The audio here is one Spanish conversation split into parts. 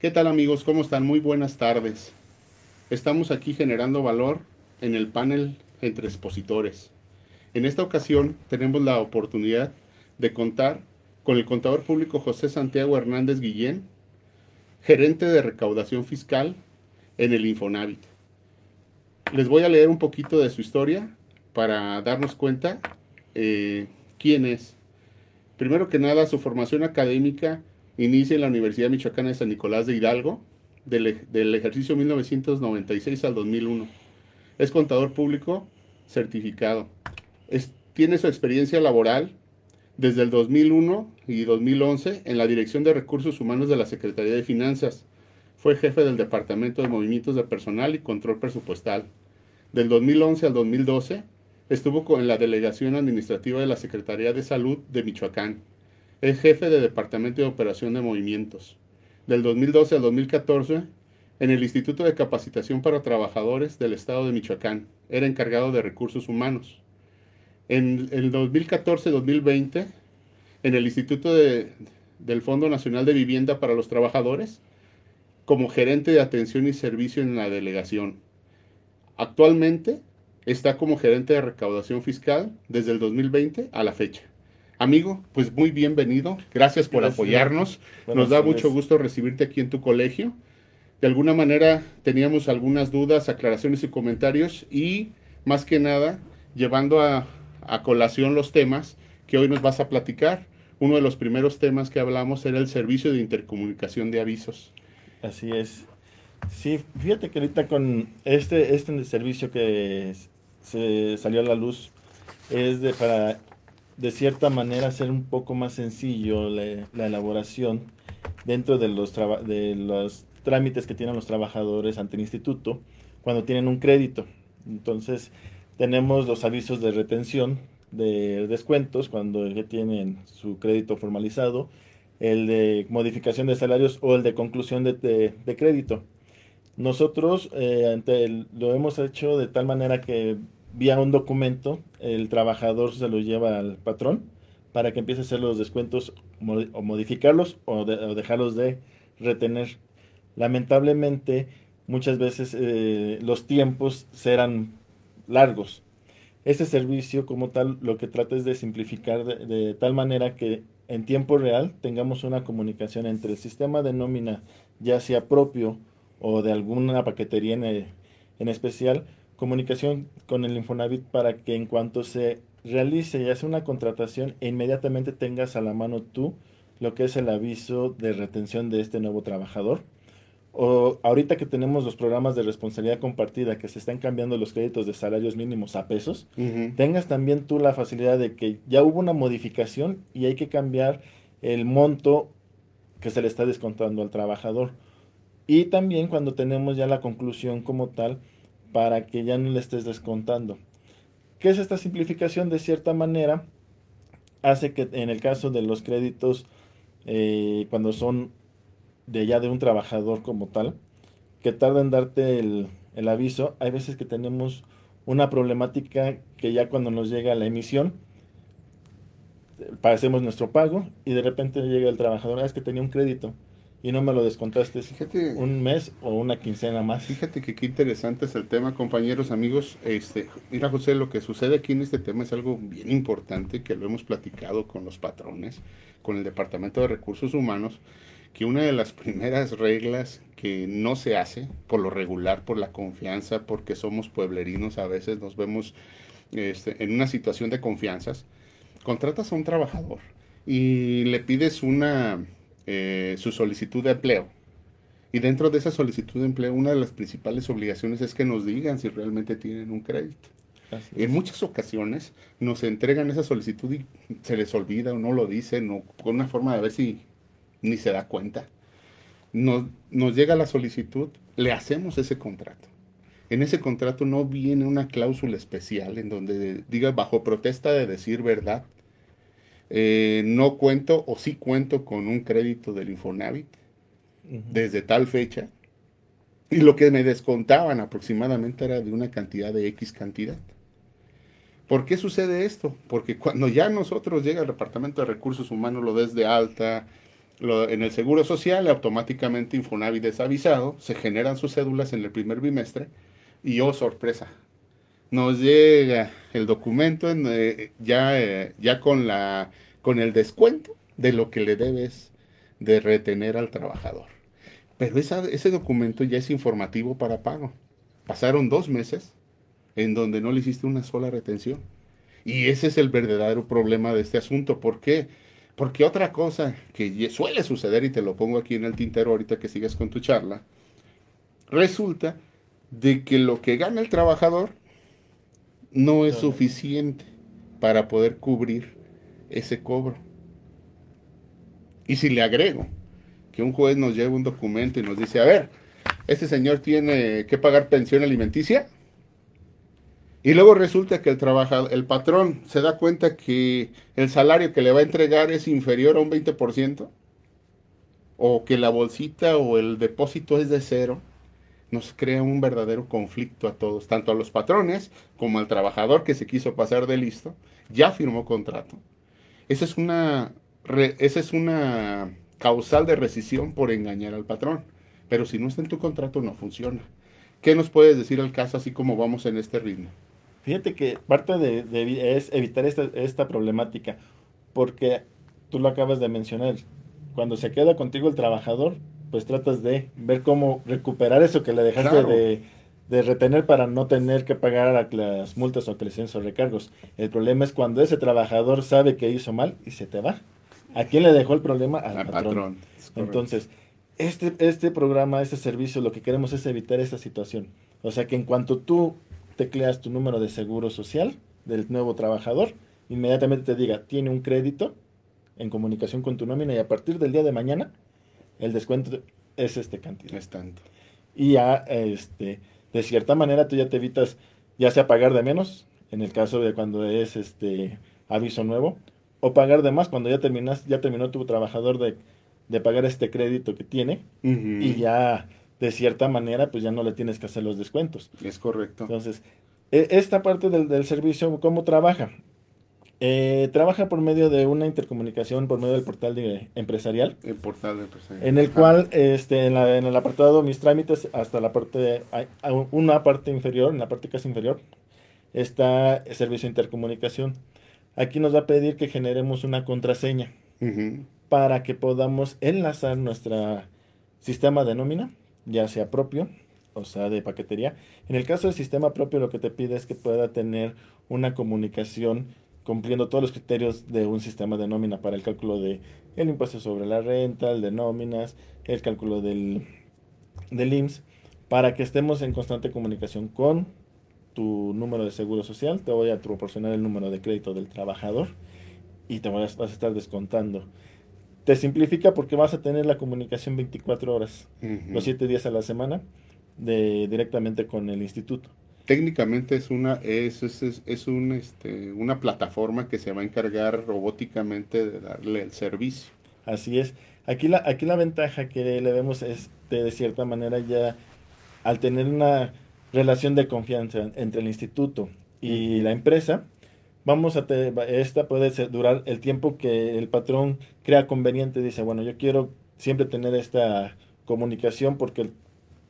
¿Qué tal amigos? ¿Cómo están? Muy buenas tardes. Estamos aquí generando valor en el panel entre expositores. En esta ocasión tenemos la oportunidad de contar con el contador público José Santiago Hernández Guillén, gerente de recaudación fiscal en el Infonavit. Les voy a leer un poquito de su historia para darnos cuenta eh, quién es. Primero que nada, su formación académica inicia en la Universidad Michoacana de San Nicolás de Hidalgo, del, ejercicio 1996 al 2001. Es contador público certificado. tiene su experiencia laboral desde el 2001 y 2011 en la Dirección de Recursos Humanos de la Secretaría de Finanzas. Fue jefe del Departamento de Movimientos de Personal y Control Presupuestal. Del 2011 al 2012 estuvo en la Delegación Administrativa de la Secretaría de Salud de Michoacán. Es jefe de Departamento de Operación de Movimientos del 2012 al 2014 en el Instituto de Capacitación para Trabajadores del Estado de Michoacán. Era encargado de recursos humanos. En el 2014-2020, en el Instituto del Fondo Nacional de Vivienda para los Trabajadores, como gerente de atención y servicio en la delegación. Actualmente está como gerente de recaudación fiscal desde el 2020 a la fecha. Amigo, pues muy bienvenido. Gracias por apoyarnos. Nos da mucho gusto recibirte aquí en tu colegio. De alguna manera teníamos algunas dudas, aclaraciones y comentarios y más que nada llevando a, a colación los temas que hoy nos vas a platicar. Uno de los primeros temas que hablamos era el servicio de intercomunicación de avisos. Así es. Sí, fíjate que ahorita con este, este servicio que se salió a la luz es de para de cierta manera hacer un poco más sencillo la, elaboración dentro de los, de los trámites que tienen los trabajadores ante el instituto cuando tienen un crédito. Entonces, tenemos los avisos de retención de descuentos cuando ya tienen su crédito formalizado, el de modificación de salarios o el de conclusión de, crédito. Nosotros eh, lo hemos hecho de tal manera que vía un documento, el trabajador se lo lleva al patrón para que empiece a hacer los descuentos o modificarlos o, dejarlos de retener. Lamentablemente, muchas veces eh, los tiempos serán largos. Este servicio como tal lo que trata es de simplificar de, tal manera que en tiempo real tengamos una comunicación entre el sistema de nómina, ya sea propio o de alguna paquetería en, en especial, comunicación con el Infonavit para que en cuanto se realice y hace una contratación, inmediatamente tengas a la mano tú lo que es el aviso de retención de este nuevo trabajador. O ahorita que tenemos los programas de responsabilidad compartida que se están cambiando los créditos de salarios mínimos a pesos, tengas también tú la facilidad de que ya hubo una modificación y hay que cambiar el monto que se le está descontando al trabajador. Y también cuando tenemos ya la conclusión como tal, para que ya no le estés descontando. ¿Qué es esta simplificación? De cierta manera, hace que en el caso de los créditos, eh, cuando son de ya de un trabajador como tal, que tarda en darte el, aviso, hay veces que tenemos una problemática que ya cuando nos llega la emisión, hacemos nuestro pago y de repente llega el trabajador, ah, es que tenía un crédito y no me lo descontaste fíjate, un mes o una quincena más. Fíjate que qué interesante es el tema, compañeros, amigos. Este, mira, José, lo que sucede aquí en este tema es algo bien importante que lo hemos platicado con los patrones, con el Departamento de Recursos Humanos, que una de las primeras reglas que no se hace por lo regular, por la confianza, porque somos pueblerinos, a veces nos vemos este, en una situación de confianzas, contratas a un trabajador y le pides una eh, su solicitud de empleo. Y dentro de esa solicitud de empleo, una de las principales obligaciones es que nos digan si realmente tienen un crédito. en muchas ocasiones nos entregan esa solicitud y se les olvida o no lo dicen o con una forma de ver si ni se da cuenta. Nos, nos llega la solicitud, le hacemos ese contrato. En ese contrato no viene una cláusula especial en donde diga bajo protesta de decir verdad, eh, no cuento o sí cuento con un crédito del Infonavit desde tal fecha. Y lo que me descontaban aproximadamente era de una cantidad de X cantidad. ¿Por qué sucede esto? Porque cuando ya nosotros llega al Departamento de Recursos Humanos, lo des de alta, en el Seguro Social, automáticamente Infonavit es avisado, se generan sus cédulas en el primer bimestre y oh, sorpresa, nos llega el documento eh, ya, eh, ya con, la, con el descuento de lo que le debes de retener al trabajador. Pero ese documento ya es informativo para pago. Pasaron dos meses en donde no le hiciste una sola retención. Y ese es el verdadero problema de este asunto. ¿Por qué? Porque otra cosa que suele suceder, y te lo pongo aquí en el tintero ahorita que sigues con tu charla, resulta de que lo que gana el trabajador no es suficiente para poder cubrir ese cobro. Y si le agrego que un juez nos lleva un documento y nos dice, a ver, este señor tiene que pagar pensión alimenticia, y luego resulta que el trabajador, el patrón se da cuenta que el salario que le va a entregar es inferior a un 20%, o que la bolsita o el depósito es de cero, nos crea un verdadero conflicto a todos, tanto a los patrones como al trabajador que se quiso pasar de listo, ya firmó contrato. Esa es una, esa es una causal de rescisión por engañar al patrón, pero si no está en tu contrato no funciona. ¿Qué nos puedes decir al caso así como vamos en este ritmo? Fíjate que parte de, es evitar esta, esta problemática, porque tú lo acabas de mencionar, cuando se queda contigo el trabajador, pues tratas de ver cómo recuperar eso que le dejaste de, retener para no tener que pagar las multas o licencias o recargos. El problema es cuando ese trabajador sabe que hizo mal y se te va. ¿A quién le dejó el problema? Al, patrón. Entonces, este, este programa, este servicio, lo que queremos es evitar esa situación. O sea que en cuanto tú tecleas tu número de seguro social del nuevo trabajador, inmediatamente te diga, tiene un crédito en comunicación con tu nómina y a partir del día de mañana el descuento es este cantidad. Es tanto. Y ya, este, de cierta manera tú ya te evitas, ya sea pagar de menos, en el caso de cuando es este aviso nuevo, o pagar de más cuando ya terminas, ya terminó tu trabajador de, pagar este crédito que tiene, y ya de cierta manera, pues ya no le tienes que hacer los descuentos. Es correcto. Entonces, e, esta parte del, del servicio, ¿cómo trabaja? Eh, trabaja por medio de una intercomunicación por medio del portal de empresarial. El portal de empresarial. En el cual, este, en, la, en, el apartado mis trámites, hasta la parte, hay, una parte inferior, en la parte casi inferior, está el servicio de intercomunicación. Aquí nos va a pedir que generemos una contraseña para que podamos enlazar nuestro sistema de nómina, ya sea propio, o sea, de paquetería. En el caso del sistema propio, lo que te pide es que pueda tener una comunicación cumpliendo todos los criterios de un sistema de nómina para el cálculo de el impuesto sobre la renta, el de nóminas, el cálculo del, del IMSS, para que estemos en constante comunicación con tu número de seguro social, te voy a proporcionar el número de crédito del trabajador y te vas, a estar descontando. Te simplifica porque vas a tener la comunicación 24 horas, los 7 días a la semana, de, directamente con el instituto técnicamente es una es, es, es, un, este, una plataforma que se va a encargar robóticamente de darle el servicio. Así es. Aquí la, aquí la ventaja que le vemos es de, cierta manera ya al tener una relación de confianza entre el instituto y la empresa, vamos a tener, esta puede durar el tiempo que el patrón crea conveniente, dice, bueno, yo quiero siempre tener esta comunicación porque el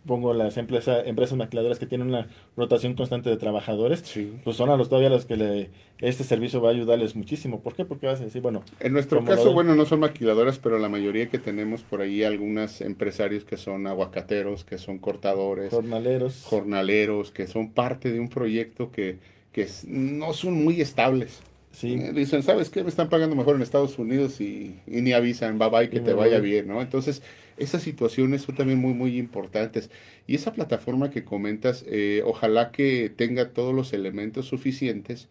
pongo las empresas, empresas maquiladoras que tienen una rotación constante de trabajadores, pues son a los todavía los que le, este servicio va a ayudarles muchísimo. ¿Por qué? Porque vas a decir, bueno... En nuestro caso, bueno, no son maquiladoras, pero la mayoría que tenemos por ahí, algunos empresarios que son aguacateros, que son cortadores. Jornaleros. Jornaleros, que son parte de un proyecto que, que no son muy estables. Sí. Eh, dicen, ¿sabes qué? Me están pagando mejor en Estados Unidos y, ni avisan, bye bye, que te vaya bien, ¿no? Entonces, esas situaciones son también muy, muy importantes. Y esa plataforma que comentas, eh, ojalá que tenga todos los elementos suficientes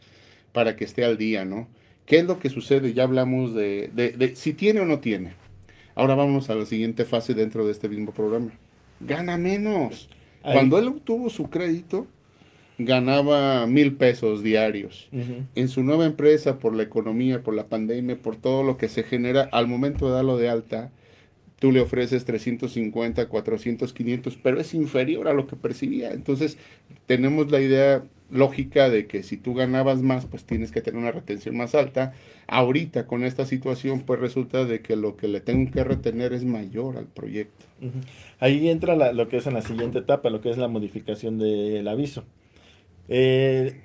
para que esté al día, ¿no? ¿Qué es lo que sucede? Ya hablamos de, de, si tiene o no tiene. Ahora vamos a la siguiente fase dentro de este mismo programa. Gana menos. Cuando él obtuvo su crédito, ganaba mil pesos diarios. En su nueva empresa, por la economía, por la pandemia, por todo lo que se genera, al momento de darlo de alta, tú le ofreces 350, 400, 500, pero es inferior a lo que percibía. Entonces, tenemos la idea lógica de que si tú ganabas más, pues tienes que tener una retención más alta. Ahorita con esta situación, pues resulta de que lo que le tengo que retener es mayor al proyecto. Ahí entra lo que es en la siguiente etapa, lo que es la modificación del aviso. Eh,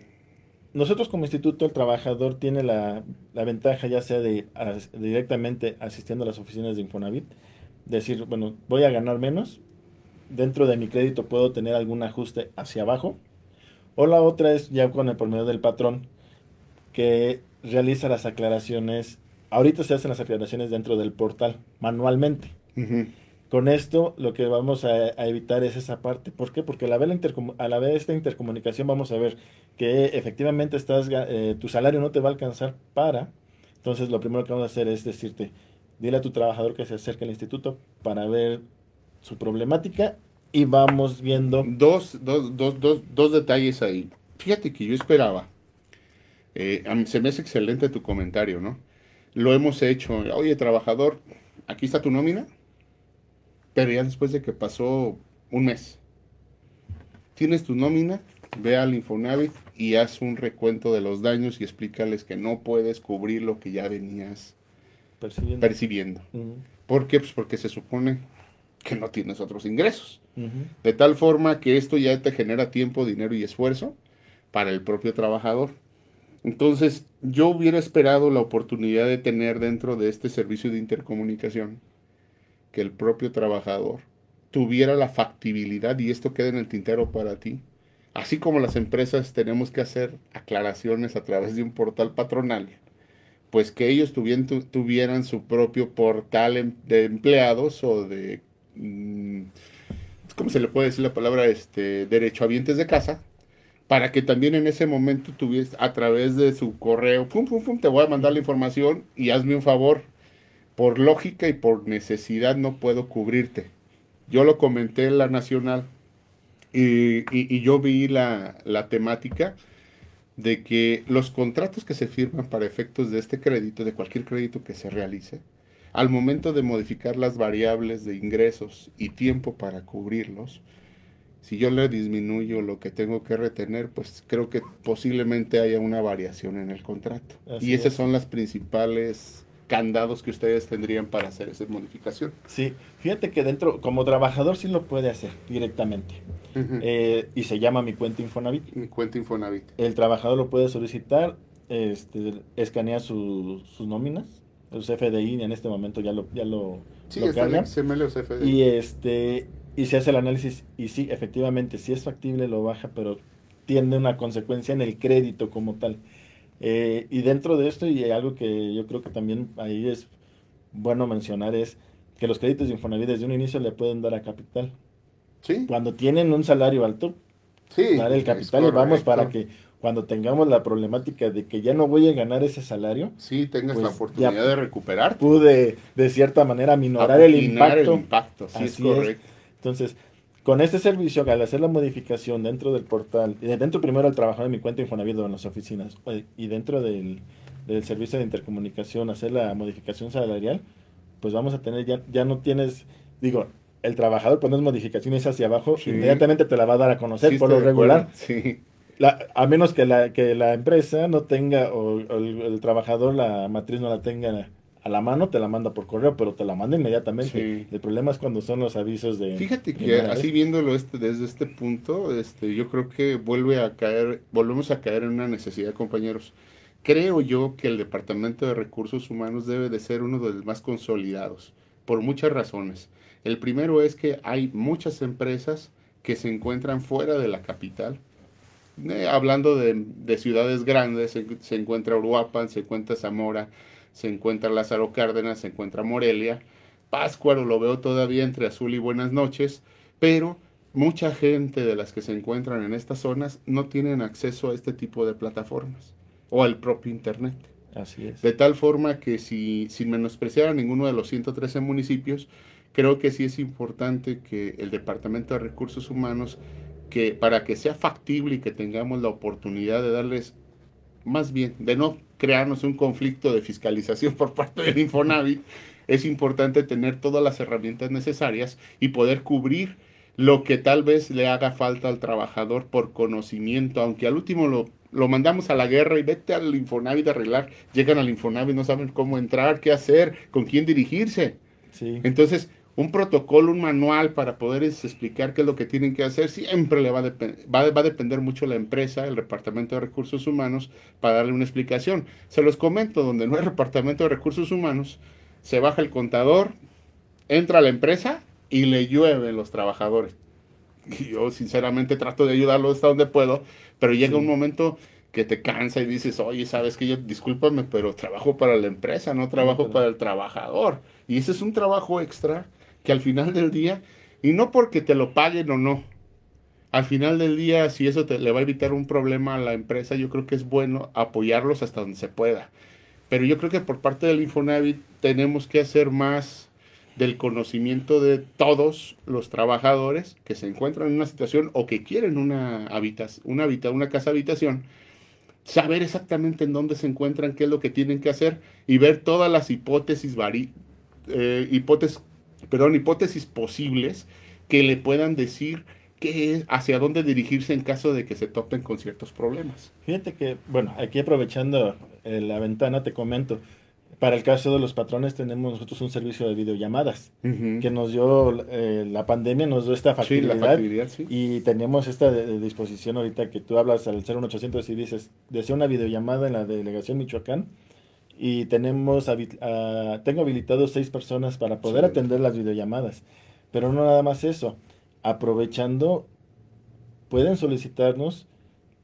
nosotros como instituto, el trabajador tiene la, ventaja ya sea de, directamente asistiendo a las oficinas de Infonavit, decir, bueno, voy a ganar menos, dentro de mi crédito puedo tener algún ajuste hacia abajo, o la otra es ya con el promedio del patrón que realiza las aclaraciones, ahorita se hacen las aclaraciones dentro del portal manualmente. Con esto lo que vamos a, evitar es esa parte. ¿Por qué? Porque a la vez, a la vez esta intercomunicación vamos a ver que efectivamente estás, eh, tu salario no te va a alcanzar para. Entonces lo primero que vamos a hacer es decirte, dile a tu trabajador que se acerque al instituto para ver su problemática y vamos viendo. Dos, dos, dos, dos, dos detalles ahí. Fíjate que yo esperaba. Eh, se me hace excelente tu comentario, ¿no? Lo hemos hecho. Oye, trabajador, aquí está tu nómina pero ya después de que pasó un mes, tienes tu nómina, ve al Infonavit y haz un recuento de los daños y explícales que no puedes cubrir lo que ya venías percibiendo. ¿Por qué? Pues porque se supone que no tienes otros ingresos. De tal forma que esto ya te genera tiempo, dinero y esfuerzo para el propio trabajador. Entonces, yo hubiera esperado la oportunidad de tener dentro de este servicio de intercomunicación que el propio trabajador tuviera la factibilidad y esto quede en el tintero para ti. Así como las empresas tenemos que hacer aclaraciones a través de un portal patronal, pues que ellos tuvieran, tuvieran su propio portal em, de empleados o de, mm, ¿cómo se le puede decir la palabra? Este, derechohabientes de casa, para que también en ese momento tuviese a través de su correo, pum, pum, pum, te voy a mandar la información y hazme un favor, por lógica y por necesidad no puedo cubrirte. Yo lo comenté en la nacional y, yo vi la, la, temática de que los contratos que se firman para efectos de este crédito, de cualquier crédito que se realice, al momento de modificar las variables de ingresos y tiempo para cubrirlos, si yo le disminuyo lo que tengo que retener, pues creo que posiblemente haya una variación en el contrato. y esas son las principales candados que ustedes tendrían para hacer esa modificación. Sí, fíjate que dentro, como trabajador sí lo puede hacer directamente. Eh, y se llama mi cuenta Infonavit. Mi cuenta Infonavit. El trabajador lo puede solicitar, este, escanea sus nóminas, el CFDI en este momento ya lo, ya lo, sí, lo carga. CFDI. Y este y se hace el análisis y sí, efectivamente, si es factible lo baja, pero tiene una consecuencia en el crédito como tal. Eh, y dentro de esto, y algo que yo creo que también ahí es bueno mencionar, es que los créditos de Infonavit desde un inicio le pueden dar a capital. Sí. Cuando tienen un salario alto, sí, dar el capital y vamos para que cuando tengamos la problemática de que ya no voy a ganar ese salario, sí, tengas la pues oportunidad de recuperar. Pude de cierta manera minorar el impacto. El impacto, sí, es correcto. Entonces, con este servicio, al hacer la modificación dentro del portal, dentro primero al trabajar en mi cuenta Infonavit en las oficinas, y dentro del, servicio de intercomunicación, hacer la modificación salarial, pues vamos a tener, ya, ya no tienes, digo, el trabajador pones modificaciones hacia abajo, inmediatamente te la va a dar a conocer por lo regular. Sí. a menos que la, que la empresa no tenga, o, el, trabajador, la matriz no la tenga a la mano te la manda por correo, pero te la manda inmediatamente. El problema es cuando son los avisos de... Fíjate que así viéndolo este, desde este punto, este, yo creo que vuelve a caer, volvemos a caer en una necesidad, compañeros. Creo yo que el Departamento de Recursos Humanos debe de ser uno de los más consolidados, por muchas razones. El primero es que hay muchas empresas que se encuentran fuera de la capital. Eh, hablando de, de, ciudades grandes, se, se encuentra Uruapan, se encuentra Zamora, se encuentra Lázaro Cárdenas, se encuentra Morelia, Páscuaro lo veo todavía entre azul y buenas noches, pero mucha gente de las que se encuentran en estas zonas no tienen acceso a este tipo de plataformas o al propio Internet. Así es. De tal forma que si, sin menospreciar a ninguno de los 113 municipios, creo que sí es importante que el Departamento de Recursos Humanos, que para que sea factible y que tengamos la oportunidad de darles, más bien, de no crearnos un conflicto de fiscalización por parte del Infonavit, es importante tener todas las herramientas necesarias y poder cubrir lo que tal vez le haga falta al trabajador por conocimiento, aunque al último lo, lo mandamos a la guerra y vete al Infonavit a arreglar, llegan al Infonavit, no saben cómo entrar, qué hacer, con quién dirigirse. Sí. Entonces, un protocolo, un manual para poderles explicar qué es lo que tienen que hacer, siempre le va a, va, va a depender mucho la empresa, el Departamento de Recursos Humanos, para darle una explicación. Se los comento, donde no hay Departamento de Recursos Humanos, se baja el contador, entra a la empresa y le llueven los trabajadores. Y yo sinceramente trato de ayudarlos hasta donde puedo, pero llega un momento que te cansa y dices, oye, sabes que yo, discúlpame, pero trabajo para la empresa, no trabajo para el trabajador. Y ese es un trabajo extra que al final del día, y no porque te lo paguen o no, al final del día, si eso te, le va a evitar un problema a la empresa, yo creo que es bueno apoyarlos hasta donde se pueda. Pero yo creo que por parte del Infonavit tenemos que hacer más del conocimiento de todos los trabajadores que se encuentran en una situación o que quieren una, una, una casa habitación, saber exactamente en dónde se encuentran, qué es lo que tienen que hacer y ver todas las hipótesis, eh, hipótesis, perdón, hipótesis posibles que le puedan decir qué hacia dónde dirigirse en caso de que se topen con ciertos problemas. Fíjate que, bueno, aquí aprovechando eh, la ventana te comento, para el caso de los patrones tenemos nosotros un servicio de videollamadas que nos dio eh, la pandemia, nos dio esta facilidad, y tenemos esta disposición ahorita que tú hablas al 01800 y dices, desea una videollamada en la delegación Michoacán y tenemos tengo habilitados seis personas para poder atender las videollamadas, pero no nada más eso, aprovechando pueden solicitarnos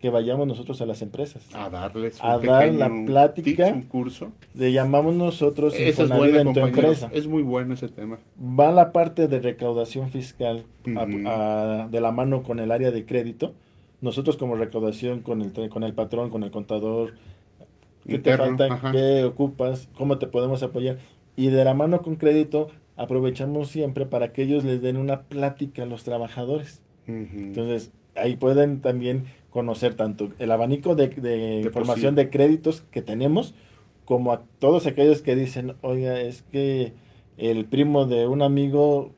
que vayamos nosotros a las empresas. A darles un a dar la plática. un curso. Le llamamos nosotros es en tu empresa. Es muy bueno ese tema. Va la parte de recaudación fiscal de la mano con el área de crédito. Nosotros como recaudación con el, con el patrón, con el contador, ¿qué te falta? ¿Qué ocupas? ¿Cómo te podemos apoyar? Y de la mano con crédito aprovechamos siempre para que ellos les den una plática a los trabajadores. Entonces, ahí pueden también conocer tanto el abanico de, información de créditos que tenemos, como a todos aquellos que dicen, oiga, es que el primo de un amigo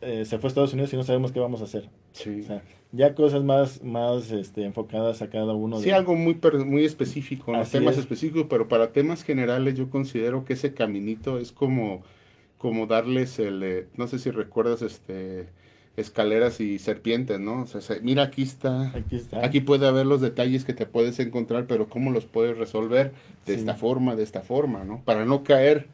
eh, se fue a Estados Unidos y no sabemos qué vamos a hacer. Sí. Ya cosas más, más este, enfocadas a cada uno. Sí, algo muy, muy específico, temas específicos, pero para temas generales yo considero que ese caminito es como, como darles el, eh, no sé si recuerdas, este escaleras y serpientes, ¿no? O sea, mira, aquí está, aquí está. Aquí puede haber los detalles que te puedes encontrar, pero cómo los puedes resolver de esta forma, de esta forma, ¿no? Para no caer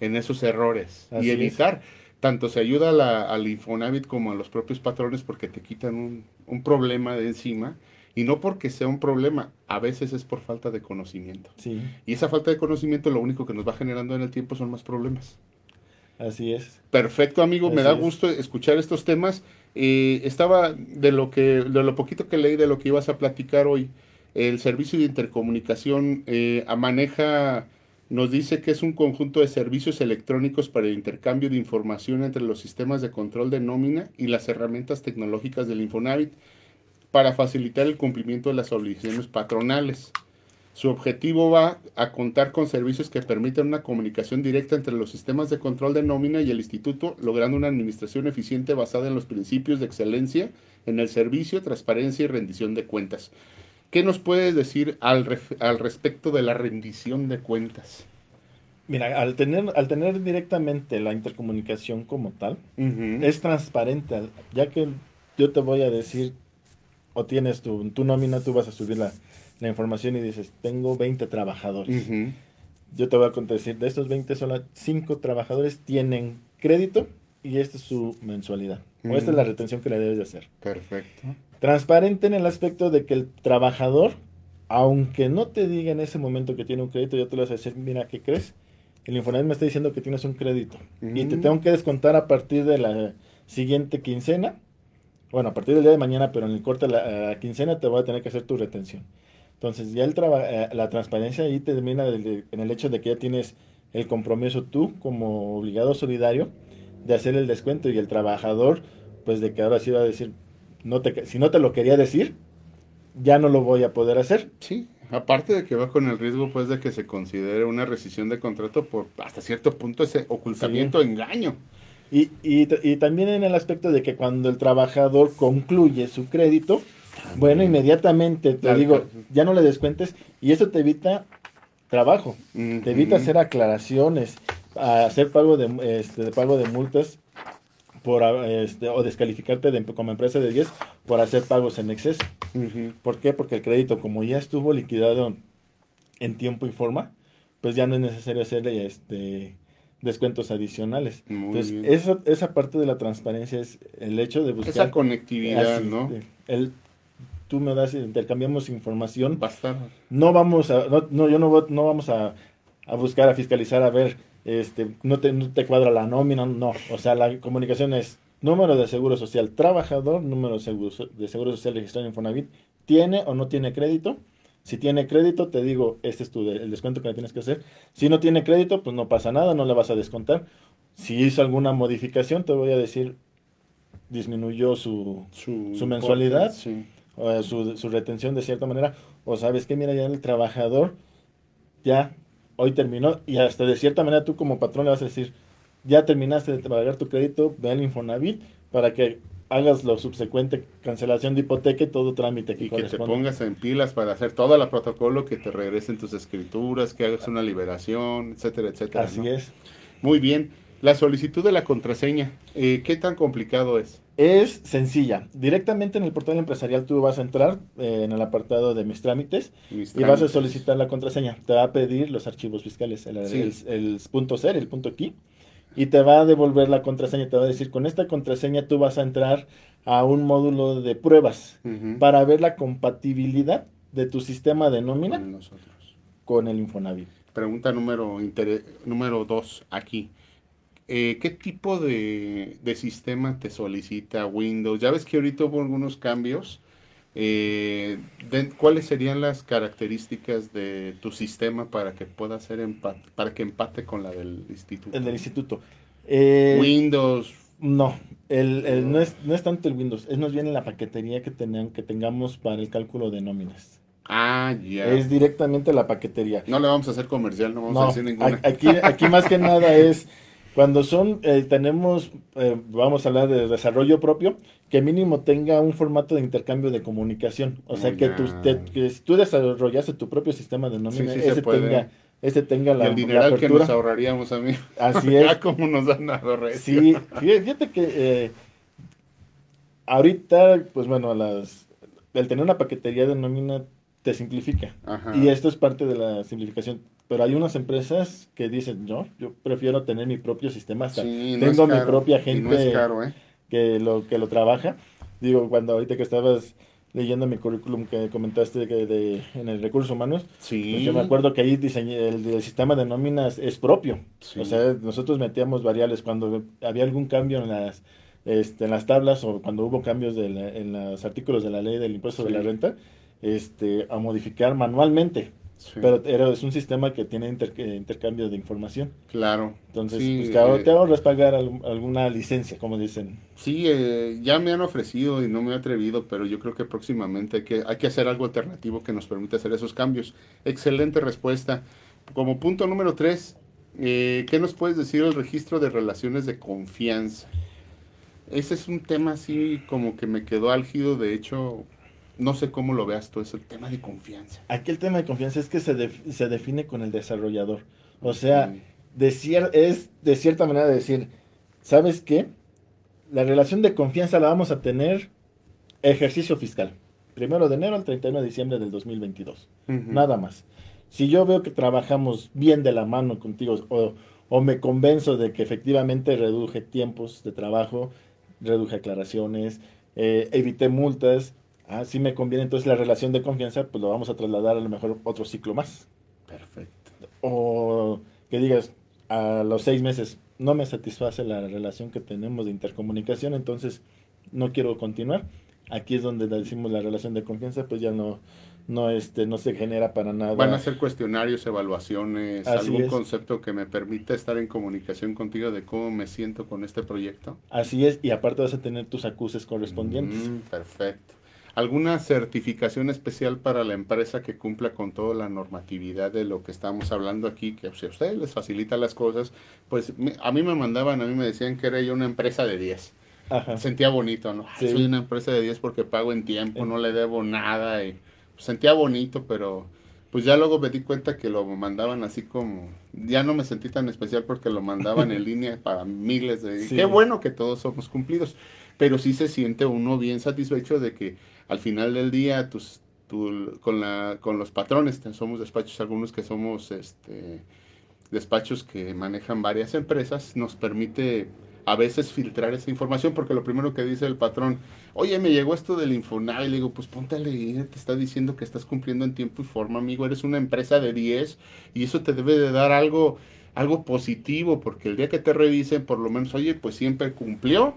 en esos errores y evitar. Tanto se ayuda al Infonavit como a los propios patrones porque te quitan un, un problema de encima. Y no porque sea un problema, a veces es por falta de conocimiento. Sí. Y esa falta de conocimiento lo único que nos va generando en el tiempo son más problemas. Así es. Perfecto, amigo. Me da gusto escuchar estos temas. Eh, estaba de lo que, de lo poquito que leí de lo que ibas a platicar hoy. El servicio de intercomunicación eh, maneja, nos dice que es un conjunto de servicios electrónicos para el intercambio de información entre los sistemas de control de nómina y las herramientas tecnológicas del Infonavit para facilitar el cumplimiento de las obligaciones patronales. Su objetivo va a contar con servicios que permitan una comunicación directa entre los sistemas de control de nómina y el instituto, logrando una administración eficiente basada en los principios de excelencia en el servicio, transparencia y rendición de cuentas. ¿Qué nos puedes decir al, respecto de la rendición de cuentas? Mira, al tener, al tener directamente la intercomunicación como tal, es transparente, ya que yo te voy a decir, o tienes tu, tu nómina, tú vas a subir la, la información y dices, tengo 20 trabajadores. Yo te voy a decir, de estos 20, solo 5 trabajadores tienen crédito y esta es su mensualidad. O esta es la retención que le debes de hacer. Perfecto. Transparente en el aspecto de que el trabajador, aunque no te diga en ese momento que tiene un crédito, yo te lo vas a decir, mira, ¿qué crees? El Infonavit me está diciendo que tienes un crédito y te tengo que descontar a partir de la siguiente quincena. Bueno, a partir del día de mañana, pero en el corte de la quincena te voy a tener que hacer tu retención. Entonces ya el eh, la transparencia ahí termina en el hecho de que ya tienes el compromiso tú como obligado solidario de hacer el descuento y el trabajador pues de que ahora sí va a decir, no te, si no te lo quería decir, ya no lo voy a poder hacer. Sí, aparte de que va con el riesgo pues de que se considere una rescisión de contrato por hasta cierto punto ese ocultamiento, engaño. Y, y, y, también en el aspecto de que cuando el trabajador concluye su crédito, bueno, inmediatamente te digo, ya no le descuentes y eso te evita trabajo, te evita hacer aclaraciones, hacer pago de, este, pago de multas por este, o descalificarte de, como empresa de 10 por hacer pagos en exceso. ¿Por qué? Porque el crédito, como ya estuvo liquidado en tiempo y forma, pues ya no es necesario hacerle este descuentos adicionales. Entonces, Esa, esa parte de la transparencia es el hecho de buscar... Esa conectividad, ¿no? El, tú me das, intercambiamos información. Basta. No vamos a, no, no yo no, no vamos a, a, buscar, a fiscalizar, a ver, este, no te, no te cuadra la nómina, no. O sea, la comunicación es número de seguro social trabajador, número de seguro, de seguro social registrado en Infonavit, tiene o no tiene crédito. Si tiene crédito, te digo, este es tu el descuento que le tienes que hacer. Si no tiene crédito, pues no pasa nada, no le vas a descontar. Si hizo alguna modificación, te voy a decir, disminuyó su, su, mensualidad. Sí o su, su, retención de cierta manera, o sabes que mira, ya el trabajador ya hoy terminó y hasta de cierta manera tú como patrón le vas a decir, ya terminaste de pagar tu crédito, ve al Infonavit para que hagas lo subsecuente, cancelación de hipoteca y todo trámite que Y que te pongas en pilas para hacer todo el protocolo, que te regresen tus escrituras, que hagas una liberación, etcétera, etcétera. Así es. Muy bien. La solicitud de la contraseña, eh, ¿qué tan complicado es? Es sencilla. Directamente en el portal empresarial tú vas a entrar eh, en el apartado de mis trámites, y vas a solicitar la contraseña. Te va a pedir los archivos fiscales, el, el, punto ser, el punto key, y te va a devolver la contraseña. Te va a decir, con esta contraseña tú vas a entrar a un módulo de pruebas para ver la compatibilidad de tu sistema de nómina con, nosotros. con el Infonavit. Pregunta número, número dos aquí. Eh, ¿qué tipo de, sistema te solicita Windows? Ya ves que ahorita hubo algunos cambios. Eh, ¿Cuáles serían las características de tu sistema para que pueda ser empate, para que empate con la del instituto? El del instituto. Eh, Windows. No, el, no, es, no es tanto el Windows, es más bien la paquetería que, tengan, que tengamos para el cálculo de nóminas. Ah, ya. Es directamente la paquetería. No le vamos a hacer comercial, no vamos a decir ninguna. Aquí, aquí más que nada es cuando son, eh, tenemos, eh, vamos a hablar de desarrollo propio, que mínimo tenga un formato de intercambio de comunicación. O sea, que, tú, que si tú desarrollaste tu propio sistema de nómina, ese, tenga, ese tenga la, y el dinero que nos ahorraríamos a mí. Así es. como nos dan a Sí, fíjate que eh, ahorita, pues bueno, las, el tener una paquetería de nómina te simplifica. Y esto es parte de la simplificación pero hay unas empresas que dicen, no, yo prefiero tener mi propio sistema, tengo mi propia gente ¿eh? que, lo, que lo trabaja. Digo, cuando ahorita que estabas leyendo mi currículum que comentaste que de, en el recursos humanos, sí. Pues yo me acuerdo que ahí diseñé, el, sistema de nóminas es propio. O sea, nosotros metíamos variables cuando había algún cambio en las, este, en las tablas o cuando hubo cambios de en los artículos de la ley del impuesto de la renta, este, a modificar manualmente. Pero, es un sistema que tiene intercambio de información. Claro. Entonces, pues, te, ahorras pagar alguna licencia, como dicen. Sí, eh, ya me han ofrecido y no me he atrevido, pero yo creo que próximamente hay que, hay que hacer algo alternativo que nos permita hacer esos cambios. Excelente respuesta. Como punto número tres, eh, ¿qué nos puedes decir del registro de relaciones de confianza? Ese es un tema así como que me quedó álgido, de hecho, no sé cómo lo veas tú, es el tema de confianza. Aquí el tema de confianza es que se, se define con el desarrollador. O sea, es de cierta manera decir, ¿sabes qué? La relación de confianza la vamos a tener ejercicio fiscal. Primero de enero al 31 de diciembre del 2022. Nada más. Si yo veo que trabajamos bien de la mano contigo o, o me convenzo de que efectivamente reduje tiempos de trabajo, reduje aclaraciones, eh, evité multas, ah, sí me conviene, entonces la relación de confianza, pues lo vamos a trasladar a lo mejor otro ciclo más. Perfecto. O que digas, a los seis meses, no me satisface la relación que tenemos de intercomunicación, entonces no quiero continuar. Aquí es donde decimos la relación de confianza, pues ya no, no, este, no se genera para nada. Van a ser cuestionarios, evaluaciones, algún concepto que me permita estar en comunicación contigo de cómo me siento con este proyecto. Así es, y aparte vas a tener tus acuses correspondientes. Mm, perfecto. Alguna certificación especial para la empresa que cumpla con toda la normatividad de lo que estamos hablando aquí, que si a ustedes les facilita las cosas, pues a mí me mandaban, a mí me decían que era yo una empresa de 10. Sentía bonito, ¿no? Soy una empresa de 10 porque pago en tiempo, no le debo nada. Y, pues, sentía bonito, pero pues ya luego me di cuenta que lo mandaban así como, ya no me sentí tan especial porque lo mandaban en línea para miles de... Qué bueno que todos somos cumplidos, pero sí se siente uno bien satisfecho de que al final del día tus, con, la, con los patrones, somos despachos algunos que somos este, despachos que manejan varias empresas, nos permite a veces filtrar esa información, porque lo primero que dice el patrón, oye, me llegó esto del Infonavit, le digo, pues ponte a leer, te está diciendo que estás cumpliendo en tiempo y forma, amigo, eres una empresa de 10 y eso te debe de dar algo, algo positivo, porque el día que te revisen, por lo menos, oye, pues siempre cumplió,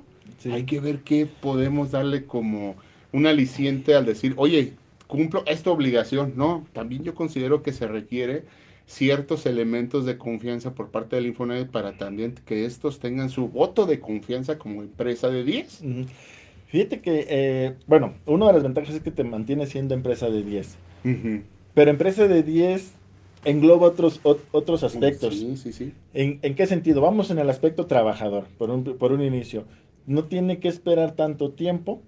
hay que ver qué podemos darle como un aliciente al decir, oye, cumplo esta obligación, no, también yo considero que se requiere ciertos elementos de confianza por parte del Infonavit para también que estos tengan su voto de confianza como empresa de 10. Fíjate que, eh, bueno, una de las ventajas es que te mantiene siendo empresa de 10. Pero empresa de 10 engloba otros, otros aspectos. Sí, sí, sí. ¿En, ¿En, qué sentido? Vamos en el aspecto trabajador, por un, por un inicio. No tiene que esperar tanto tiempo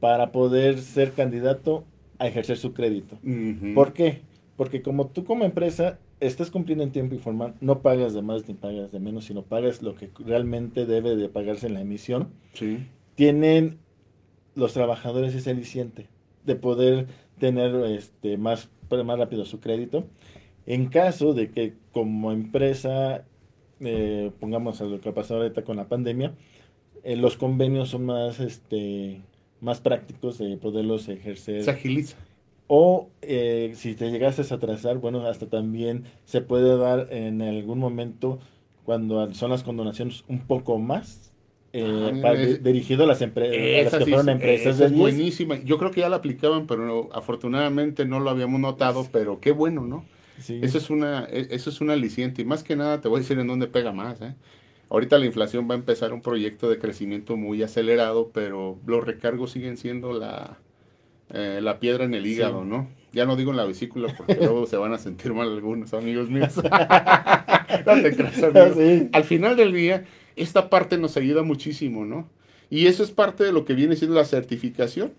para poder ser candidato a ejercer su crédito. ¿Por qué? Porque como tú como empresa estás cumpliendo en tiempo y forma, no pagas de más ni pagas de menos, sino pagas lo que realmente debe de pagarse en la emisión. Sí. Tienen los trabajadores ese aliciente de poder tener este más, más rápido su crédito. En caso de que como empresa, eh, pongamos a lo que ha pasado ahorita con la pandemia, eh, los convenios son más, este, más prácticos de poderlos ejercer. Se agiliza. O eh, si te llegaste a atrasar, bueno, hasta también se puede dar en algún momento cuando son las condonaciones un poco más eh, ah, dirigido a las, empresas que fueron empresas de es buenísima. Yo creo que ya la aplicaban, pero afortunadamente no lo habíamos notado, pero qué bueno, ¿no? Eso es una e, eso es una aliciente y más que nada te voy a decir en dónde pega más, ¿eh? Ahorita la inflación va a empezar un proyecto de crecimiento muy acelerado, pero los recargos siguen siendo la, eh, la piedra en el hígado, ¿no? Ya no digo en la vesícula porque luego se van a sentir mal algunos amigos míos. Al final del día, esta parte nos ayuda muchísimo, ¿no? Y eso es parte de lo que viene siendo la certificación.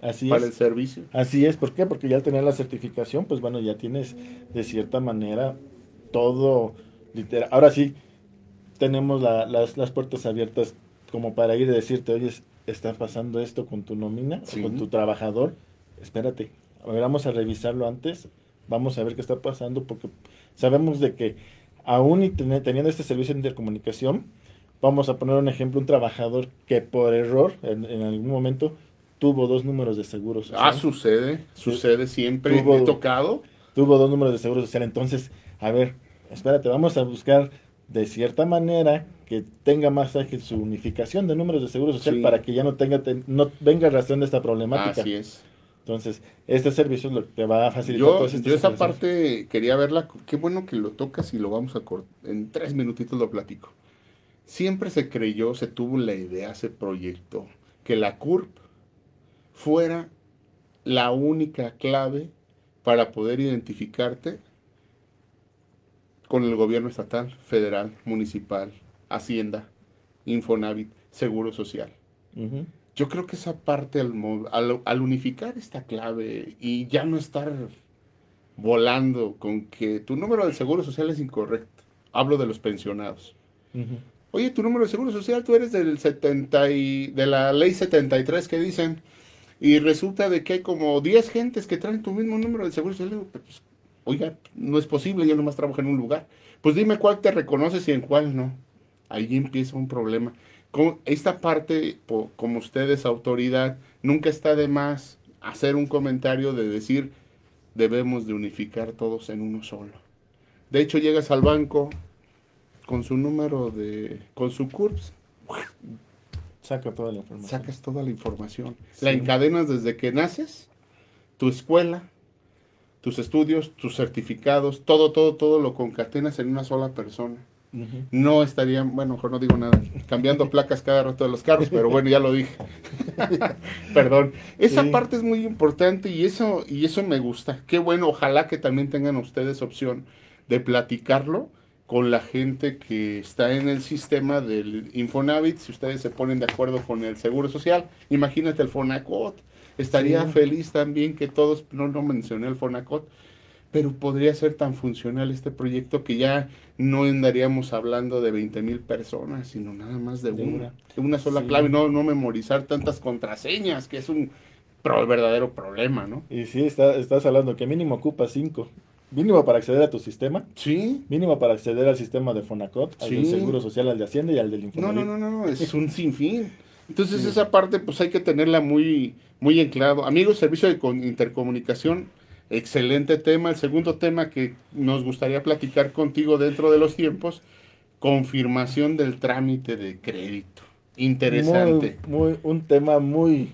Así para el servicio. Así es, ¿por qué? Porque ya al tener la certificación, pues bueno, ya tienes de cierta manera todo literal. Ahora sí, tenemos las, las puertas abiertas como para ir y decirte, oye, está pasando esto con tu nómina, con tu trabajador, espérate, vamos a revisarlo antes, vamos a ver qué está pasando, porque sabemos de que aún y teniendo este servicio de intercomunicación, vamos a poner un ejemplo, un trabajador que por error, en, algún momento, tuvo dos números de seguro social. Ah, sucede, sucede siempre, tuvo, tocado. Tuvo dos números de seguro social, entonces, a ver, espérate, vamos a buscar de cierta manera que tenga más ágil su unificación de números de seguro social para que ya no tenga no venga razón de esta problemática. Así es. Entonces, este servicio lo que va a facilitar. Yo, yo esa parte quería verla. Qué bueno que lo tocas y lo vamos a cortar. En tres minutitos lo platico. Siempre se creyó, se tuvo la idea, se proyectó, que la CURP fuera la única clave para poder identificarte con el gobierno estatal, federal, municipal, Hacienda, Infonavit, Seguro Social. Yo creo que esa parte, al, unificar esta clave y ya no estar volando con que tu número de Seguro Social es incorrecto, hablo de los pensionados. Oye, tu número de Seguro Social, tú eres del 70 y, de la ley 73 que dicen, y resulta de que hay como 10 gentes que traen tu mismo número de Seguro Social. Pues, oiga, no es posible, yo nomás trabajo en un lugar. Pues dime cuál te reconoces y en cuál no. Ahí empieza un problema. Como esta parte, como ustedes, autoridad, nunca está de más hacer un comentario de decir, debemos de unificar todos en uno solo. De hecho, llegas al banco con su número de, con su CURPS, Saca toda la información. Sacas toda la información. La encadenas desde que naces, tu escuela, tus estudios, tus certificados, todo, todo, todo lo concatenas en una sola persona. no estarían, bueno, mejor no digo nada, cambiando placas cada rato de los carros, pero bueno, ya lo dije. Perdón. Esa parte es muy importante y eso, y eso me gusta. Qué bueno, ojalá que también tengan ustedes opción de platicarlo con la gente que está en el sistema del Infonavit, si ustedes se ponen de acuerdo con el Seguro Social, imagínate el Fonacot, estaría feliz también que todos, no, no mencioné el Fonacot, pero podría ser tan funcional este proyecto que ya no andaríamos hablando de 20 mil personas, sino nada más de, una, de una sola clave, no, no memorizar tantas contraseñas, que es un verdadero problema, ¿no? Y sí, estás hablando que mínimo ocupa cinco. Mínimo para acceder a tu sistema. Sí. Mínimo para acceder al sistema de Fonacot, al del Seguro Social, al de Hacienda y al del Infonavit. No, no, no, no, es un sinfín. Entonces esa parte pues hay que tenerla muy, muy en claro. Amigos, servicio de intercomunicación, excelente tema. El segundo tema que nos gustaría platicar contigo dentro de los tiempos, confirmación del trámite de crédito. Interesante. Muy, un tema muy,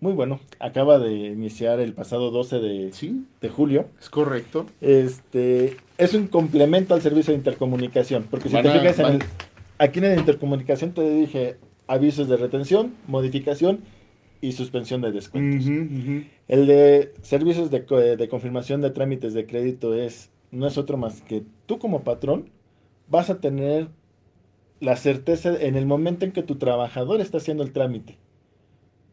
muy bueno. Acaba de iniciar el pasado 12 de, de julio. Es correcto. Este es un complemento al servicio de intercomunicación. Porque si te fijas aquí en la intercomunicación te dije avisos de retención, modificación y suspensión de descuentos. El de servicios de, de, confirmación de trámites de crédito es no es otro más que tú como patrón vas a tener la certeza en el momento en que tu trabajador está haciendo el trámite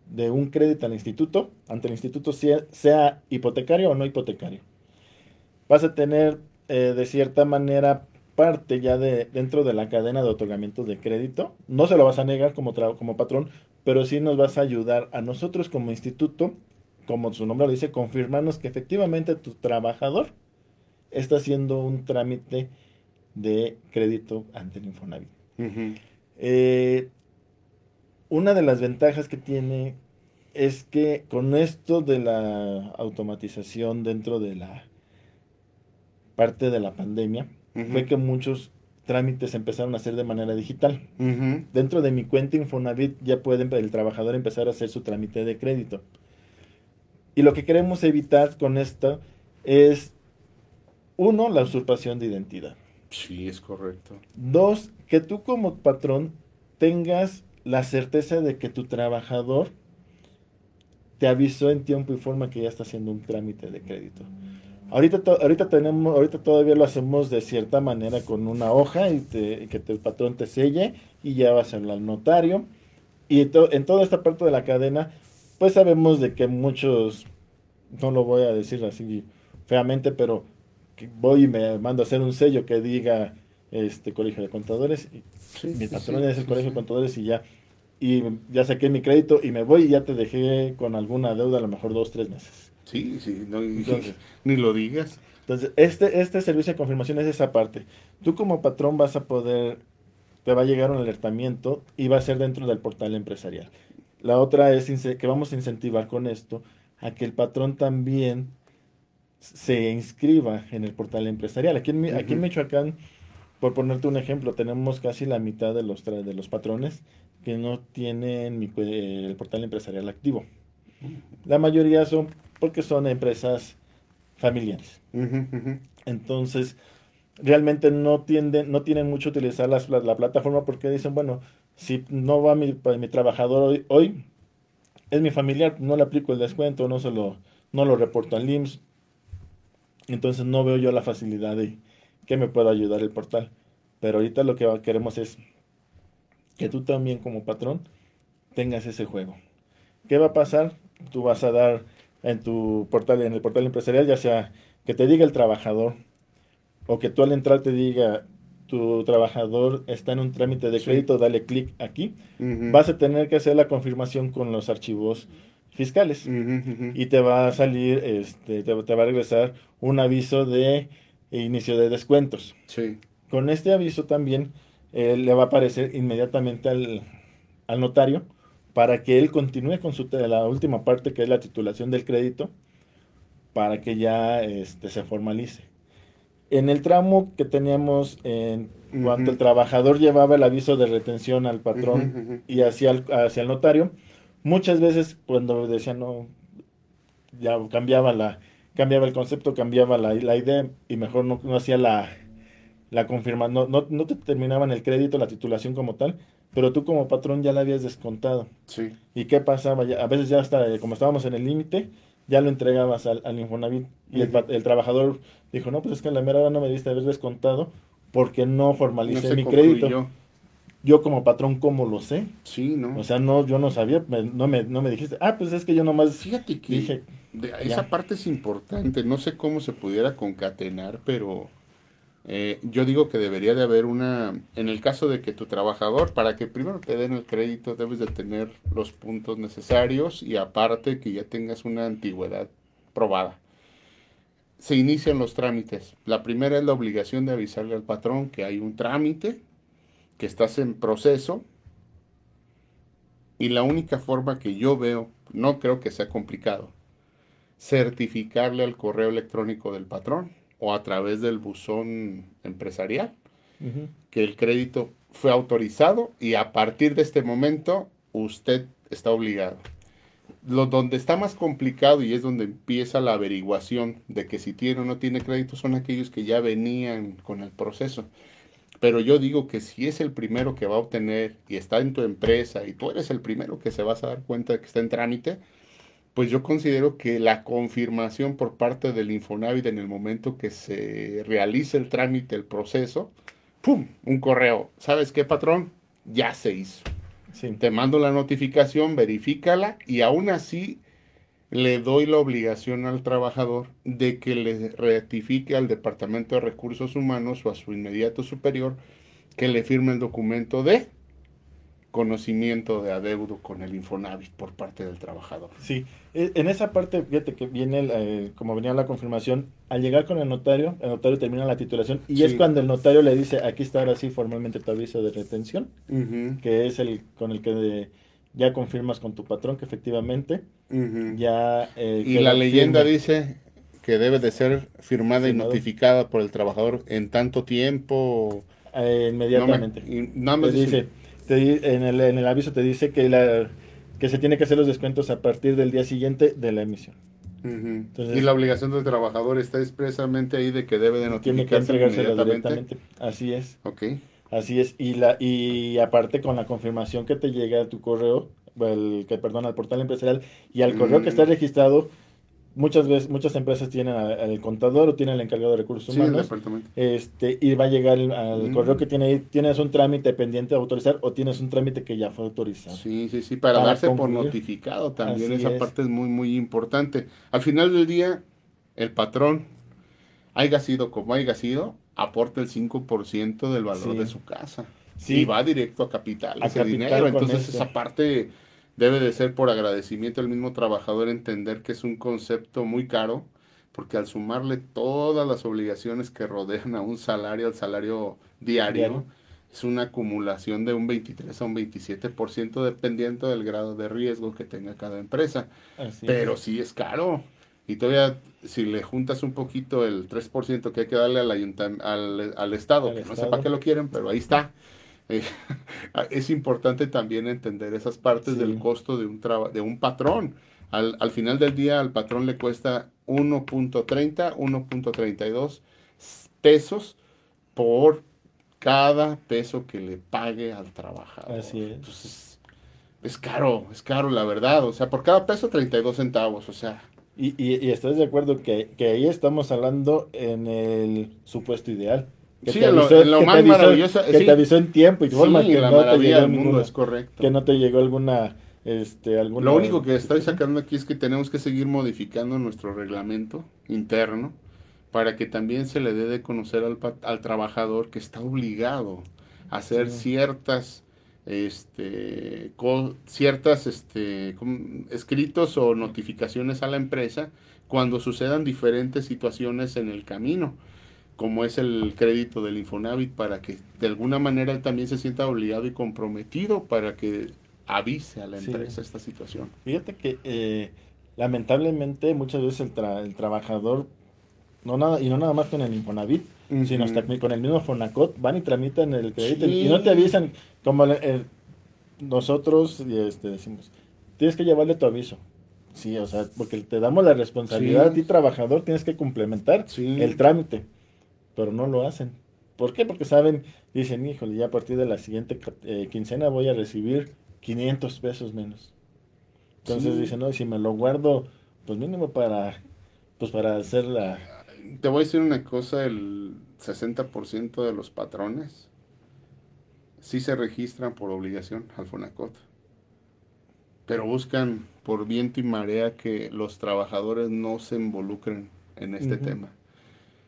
de un crédito al instituto, ante el instituto sea, sea hipotecario o no hipotecario. Vas a tener eh, de cierta manera parte ya de dentro de la cadena de otorgamiento de crédito. No se lo vas a negar como, como patrón, pero sí nos vas a ayudar a nosotros como instituto, como su nombre lo dice, confirmarnos que efectivamente tu trabajador está haciendo un trámite de crédito ante el Infonavit. Eh, una de las ventajas que tiene es que con esto de la automatización dentro de la parte de la pandemia, fue que muchos trámites empezaron a hacer de manera digital. Dentro de mi cuenta Infonavit ya puede el trabajador empezar a hacer su trámite de crédito. Y lo que queremos evitar con esto es, uno, la usurpación de identidad. Sí, es correcto. Dos, que tú como patrón tengas la certeza de que tu trabajador te avisó en tiempo y forma que ya está haciendo un trámite de crédito. Ahorita, ahorita, tenemos, ahorita todavía lo hacemos de cierta manera con una hoja y, que el patrón te selle y ya vas al notario. Y en toda esta parte de la cadena, pues sabemos de que muchos, no lo voy a decir así feamente, pero voy y me mando a hacer un sello que diga este colegio de contadores. Y mi patrón es el colegio de contadores y ya y ya saqué mi crédito y me voy y ya te dejé con alguna deuda a lo mejor dos, tres meses. Sí, sí, no, ni lo digas. Entonces, este, este servicio de confirmación es esa parte. Tú como patrón vas a poder, te va a llegar un alertamiento y va a ser dentro del portal empresarial. La otra es que vamos a incentivar con esto a que el patrón también se inscriba en el portal empresarial. Aquí en, aquí en Michoacán, por ponerte un ejemplo, tenemos casi la mitad de los, de los patrones que no tienen el portal empresarial activo. La mayoría son porque son empresas familiares. Entonces, realmente no tienden, no tienen mucho utilizar la, la, plataforma porque dicen, bueno, si no va mi, mi trabajador hoy, es mi familiar, no le aplico el descuento, no se lo, no lo reporto al IMSS. Entonces no veo yo la facilidad de que me pueda ayudar el portal. Pero ahorita lo que queremos es que tú también como patrón tengas ese juego. ¿Qué va a pasar? Tú vas a dar en tu portal, en el portal empresarial, ya sea que te diga el trabajador o que tú al entrar te diga tu trabajador está en un trámite de crédito, dale clic aquí, vas a tener que hacer la confirmación con los archivos fiscales. Y te va a salir, este, te, va a regresar un aviso de inicio de descuentos. Con este aviso también eh, le va a aparecer inmediatamente al, al notario para que él continúe con su, la última parte que es la titulación del crédito, para que ya este, se formalice. En el tramo que teníamos en cuando el trabajador llevaba el aviso de retención al patrón y hacia el, hacia el notario, muchas veces cuando decían no, ya cambiaba la cambiaba el concepto, cambiaba la, la idea y mejor no, no hacía la, la confirma, no, no, no te terminaban el crédito, la titulación como tal, pero tú como patrón ya la habías descontado. Sí. ¿Y qué pasaba? Ya- a veces ya hasta, como estábamos en el límite, ya lo entregabas al, al Infonavit y el, trabajador dijo, no, pues es que en la mera hora no me diste haber descontado porque no formalicé mi crédito. Yo como patrón, ¿cómo lo sé? Sí, ¿no? O sea, no, yo no sabía, me- no, me, no me dijiste, ah, pues es que yo nomás Fíjate que dije, de- ya. esa parte es importante. No sé cómo se pudiera concatenar, pero eh, yo digo que debería de haber una, en el caso de que tu trabajador, para que primero te den el crédito, debes de tener los puntos necesarios y aparte que ya tengas una antigüedad probada. Se inician los trámites. La primera es la obligación de avisarle al patrón que hay un trámite, que estás en proceso y la única forma que yo veo, no creo que sea complicado, certificarle al correo electrónico del patrón o a través del buzón empresarial que el crédito fue autorizado y a partir de este momento usted está obligado. Lo donde está más complicado y es donde empieza la averiguación de que si tiene o no tiene crédito son aquellos que ya venían con el proceso. Pero yo digo que si es el primero que va a obtener y está en tu empresa y tú eres el primero que se vas a dar cuenta de que está en trámite, pues yo considero que la confirmación por parte del Infonavit en el momento que se realice el trámite, el proceso, ¡pum! Un correo. ¿Sabes qué, patrón? Ya se hizo. sí, Te mando la notificación, verifícala y aún así le doy la obligación al trabajador de que le rectifique al Departamento de Recursos Humanos o a su inmediato superior que le firme el documento de conocimiento de adeudo con el Infonavit por parte del trabajador. sí. E- En esa parte, fíjate que viene, el, eh, como venía la confirmación, al llegar con el notario, el notario termina la titulación y Sí. es cuando el notario le dice, aquí está ahora sí formalmente tu aviso de retención. Que es el con el que de- ya confirmas con tu patrón que efectivamente ya... eh, Y la leyenda firme. dice que debe de ser firmada y notificada por el trabajador en tanto tiempo. Eh, inmediatamente. No me- y nada más te dice, te en, el, en el aviso te dice que, la, que se tiene que hacer los descuentos a partir del día siguiente de la emisión. Entonces- y la obligación del trabajador está expresamente ahí de que debe de Tiene que notificarse entregárselo directamente. Así es, Ok. así es. Y la y aparte con la confirmación que te llega a tu correo, o el, que perdón, al portal empresarial y al correo que Mm. está registrado, muchas veces muchas empresas tienen al contador o tienen al encargado de recursos Sí, humanos. Este, y va a llegar al Mm. correo que tiene ahí, tienes un trámite pendiente de autorizar o tienes un trámite que ya fue autorizado. Sí, sí, sí, para, Para darse por notificado también. Así Esa es. parte es muy, muy importante. Al final del día, el patrón, haya sido como haya sido, aporta el 5% del valor Sí. de su casa. Sí. Y va directo a capital, A ese capital dinero. Entonces este. esa parte debe de ser por agradecimiento al mismo trabajador entender que es un concepto muy caro, porque al sumarle todas las obligaciones que rodean a un salario, al salario diario, es una acumulación de un 23 a un 27% dependiendo del grado de riesgo que tenga cada empresa. Así Pero es. sí es caro. Y todavía, si le juntas un poquito el 3% que hay que darle al, al, al Estado, Al que no sé para qué lo quieren, pero ahí está. Eh, es importante también entender esas partes Sí. del costo de un, de un patrón. Al, al final del día, al patrón le cuesta 1.30, 1.32 pesos por cada peso que le pague al trabajador. Así es. Entonces, es caro, es caro, la verdad. O sea, por cada peso, 32 centavos. O sea, Y, y, y estás de acuerdo que, que ahí estamos hablando en el supuesto ideal. Que Sí, te lo- avisó- en lo que te más avisó- maravilloso, Que sí. te avisó en tiempo y sí, forma que la no te llegó del mundo ninguna- es correcto. que no te llegó alguna este alguna Lo único que estoy sacando aquí es que tenemos que seguir modificando nuestro reglamento interno para que también se le dé de conocer al, al trabajador que está obligado a hacer ciertas este co- ciertas este escritos o notificaciones a la empresa cuando sucedan diferentes situaciones en el camino como es el crédito del Infonavit para que de alguna manera él también se sienta obligado y comprometido para que avise a la Sí. empresa esta situación. Fíjate que eh, lamentablemente muchas veces el, tra- el trabajador no nada y no nada más con el Infonavit, sino hasta con el mismo Fonacot van y tramitan el crédito Sí. y no te avisan como el- el- nosotros este, decimos tienes que llevarle tu aviso. Sí, o sea, porque te damos la responsabilidad Sí. a ti trabajador, tienes que complementar el trámite, pero no lo hacen. ¿Por qué? Porque saben, dicen, híjole, ya a partir de la siguiente eh, quincena voy a recibir 500 pesos menos. Entonces dicen, no, si me lo guardo, pues mínimo para, pues para hacer la... Te voy a decir una cosa, el 60% de los patrones sí se registran por obligación al FONACOT, pero buscan por viento y marea que los trabajadores no se involucren en este tema.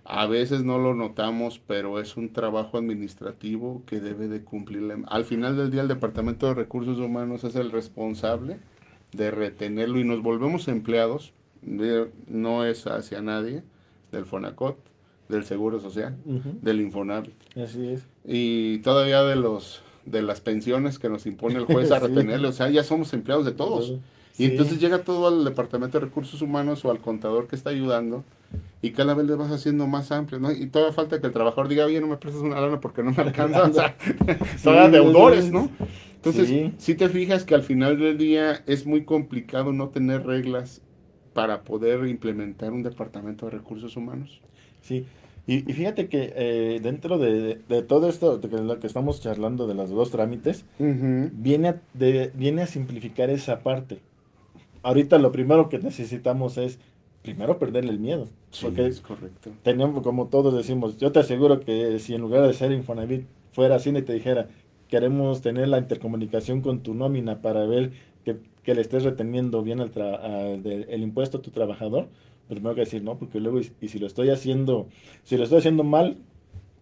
A veces no lo notamos, pero es un trabajo administrativo que debe de cumplir. Al final del día el Departamento de Recursos Humanos es el responsable de retenerlo y nos volvemos empleados, no es hacia nadie, del FONACOT, del Seguro Social, del Infonavit. Así es. Y todavía de los de las pensiones que nos impone el juez a retenerle, o sea, ya somos empleados de todos. Y entonces llega todo al Departamento de Recursos Humanos o al contador que está ayudando y cada vez le vas haciendo más amplio, ¿no? Y todavía falta que el trabajador diga, oye, no me prestas una lana porque no me alcanza, o sea, son deudores, ¿no? Entonces, si te fijas que al final del día es muy complicado no tener reglas para poder implementar un departamento de recursos humanos. Sí, y, fíjate que eh, dentro de, todo esto, de lo que estamos charlando de los dos trámites, viene, de, viene a simplificar esa parte. Ahorita lo primero que necesitamos es primero perderle el miedo. porque es correcto. Tenemos, como todos decimos, yo te aseguro que si en lugar de ser Infonavit fuera así y te dijera, queremos tener la intercomunicación con tu nómina para ver que, le estés reteniendo bien el, impuesto a tu trabajador, pues primero que decir, no, porque luego, y, si lo estoy haciendo, si lo estoy haciendo mal,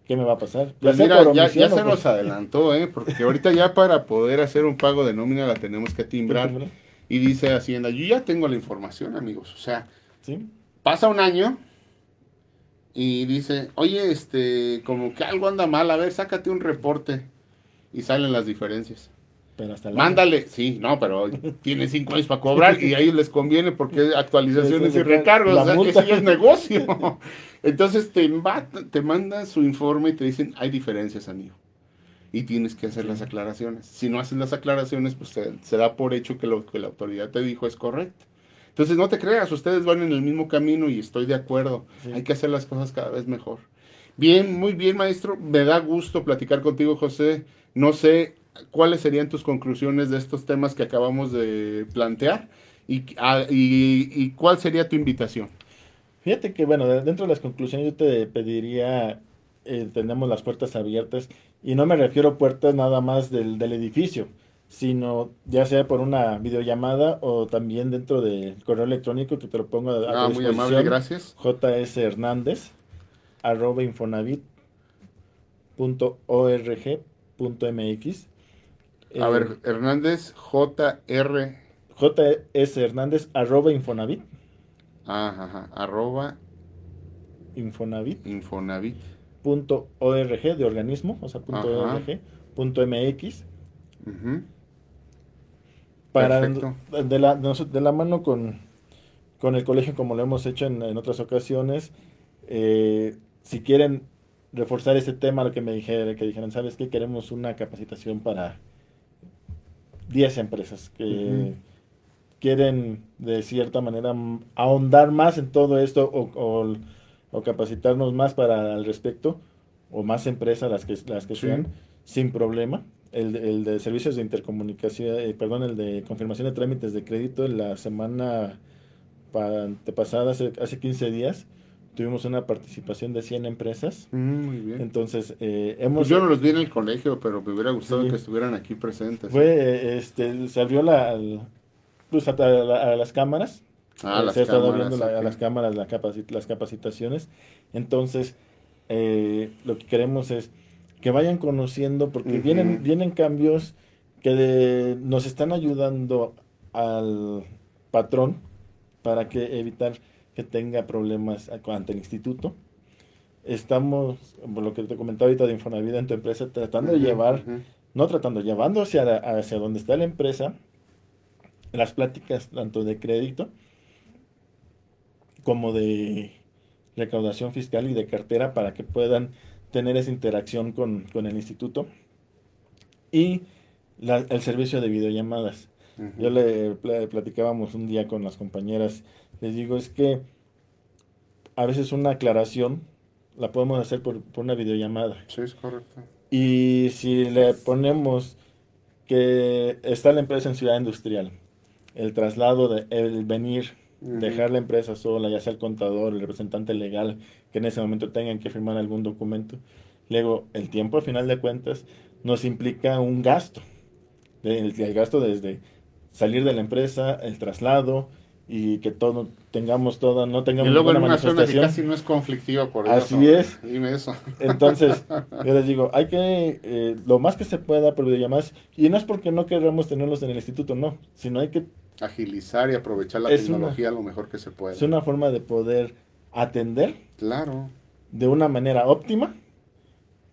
¿qué me va a pasar? Pues mira, ya, se nos adelantó, ¿eh? porque ahorita ya para poder hacer un pago de nómina la tenemos que timbrar. Y dice Hacienda, yo ya tengo la información, amigos. O sea, pasa un año y dice, oye, este, como que algo anda mal, a ver, sácate un reporte. Y salen las diferencias. Pero hasta Mándale, sí, no, pero tiene cinco años para cobrar y ahí les conviene porque actualizaciones y recargos, o sea, ya es negocio. Entonces te, te manda su informe y te dicen, hay diferencias, amigo y tienes que hacer las aclaraciones. Si no haces las aclaraciones, pues se, da por hecho que lo que la autoridad te dijo es correcto. Entonces no te creas, ustedes van en el mismo camino y estoy de acuerdo. Hay que hacer las cosas cada vez mejor. Bien, muy bien, maestro. Me da gusto platicar contigo, José. No sé cuáles serían tus conclusiones de estos temas que acabamos de plantear y, ah, y cuál sería tu invitación. Fíjate que, bueno, dentro de las conclusiones yo te pediría eh, tenemos las puertas abiertas y no me refiero a puertas nada más del, edificio, sino ya sea por una videollamada o también dentro del correo electrónico que te lo pongo a, ah, muy amable, gracias. JS Hernández arroba infonavit punto punto mx. A ver, eh, Hernández, JR. JS Hernández arroba infonavit. Ajá, ajá, arroba. Infonavit. Infonavit .org de organismo, o sea, .org, .mx. Para de la, de la mano con, con el colegio, como lo hemos hecho en, otras ocasiones, eh, si quieren reforzar este tema, lo que me dijeron, que dijeron, ¿sabes qué? Queremos una capacitación para 10 empresas que quieren de cierta manera ahondar más en todo esto o o capacitarnos más para al respecto, o más empresas las que, las que sean, sin problema. El, el, de servicios de intercomunicación, eh, perdón, el de confirmación de trámites de crédito, en la semana pasada, hace, hace 15 días, tuvimos una participación de 100 empresas. Mm, muy bien. Entonces, eh, hemos... Pues yo no los vi en el colegio, pero me hubiera gustado que estuvieran aquí presentes. Fue, eh, este, se abrió la, pues, a, las cámaras Ah, se ha estado viendo a las cámaras la las capacitaciones. Entonces, eh, lo que queremos es que vayan conociendo, porque vienen, vienen cambios que nos están ayudando al patrón para que evitar que tenga problemas ante el instituto. Estamos, por lo que te comentaba ahorita de Infonavida en tu empresa, tratando de llevar, no tratando, llevando hacia, hacia donde está la empresa, las pláticas tanto de crédito, como de recaudación fiscal y de cartera para que puedan tener esa interacción con, el instituto. Y el servicio de videollamadas. Yo le, platicábamos un día con las compañeras, les digo, es que a veces una aclaración la podemos hacer por, por una videollamada. Sí, es correcto. Y si le ponemos que está la empresa en ciudad industrial, el traslado, de, el venir, dejar la empresa sola, ya sea el contador, el representante legal, que en ese momento tengan que firmar algún documento. Luego, el tiempo, al final de cuentas, nos implica un gasto. El, el gasto desde salir de la empresa, el traslado, y que todo tengamos todo, no tengamos y luego en una zona que casi no es conflictiva por Así es. Dime eso. Entonces, yo les digo, hay que, eh, lo más que se pueda por videollamadas, y no es porque no queramos tenerlos en el instituto, no, sino hay que... Agilizar y aprovechar la tecnología lo mejor que se puede. Es una forma de poder atender. Claro. De una manera óptima,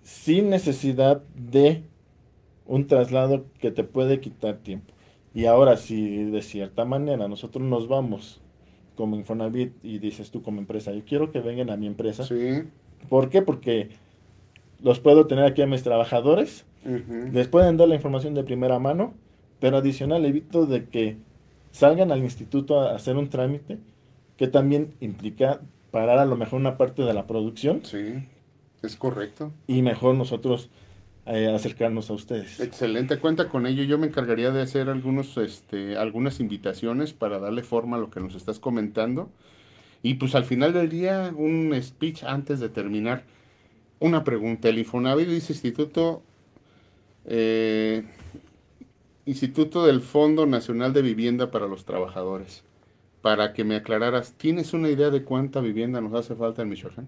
sin necesidad de un traslado que te puede quitar tiempo. Y ahora, si de cierta manera nosotros nos vamos como Infonavit y dices tú como empresa, yo quiero que vengan a mi empresa. Sí. ¿Por qué? Porque los puedo tener aquí a mis trabajadores, les pueden dar la información de primera mano, pero adicional evito de que salgan al instituto a hacer un trámite que también implica parar a lo mejor una parte de la producción. Sí, es correcto. Y mejor nosotros eh, acercarnos a ustedes. Excelente, cuenta con ello. Yo me encargaría de hacer algunos, este, algunas invitaciones para darle forma a lo que nos estás comentando. Y pues al final del día, un speech antes de terminar. Una pregunta. El Infonavit dice Instituto, eh, Instituto del Fondo Nacional de Vivienda para los Trabajadores. Para que me aclararas, ¿tienes una idea de cuánta vivienda nos hace falta en Michoacán?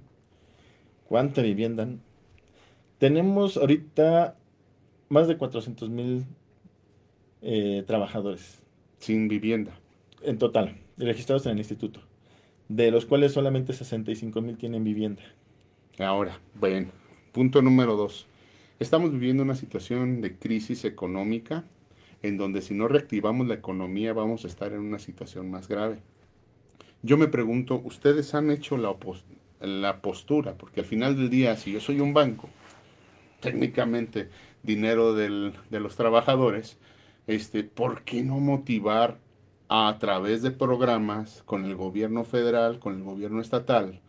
¿Cuánta vivienda? Tenemos ahorita más de 400 mil eh, trabajadores. Sin vivienda. En total, registrados en el instituto. De los cuales solamente 65 mil tienen vivienda. Ahora, bueno, punto número dos. Estamos viviendo una situación de crisis económica en donde si no reactivamos la economía vamos a estar en una situación más grave. Yo me pregunto, ¿ustedes han hecho la, la postura? Porque al final del día, si yo soy un banco técnicamente dinero del, de los trabajadores, este, ¿por qué no motivar a través de programas con el gobierno federal, con el gobierno estatal,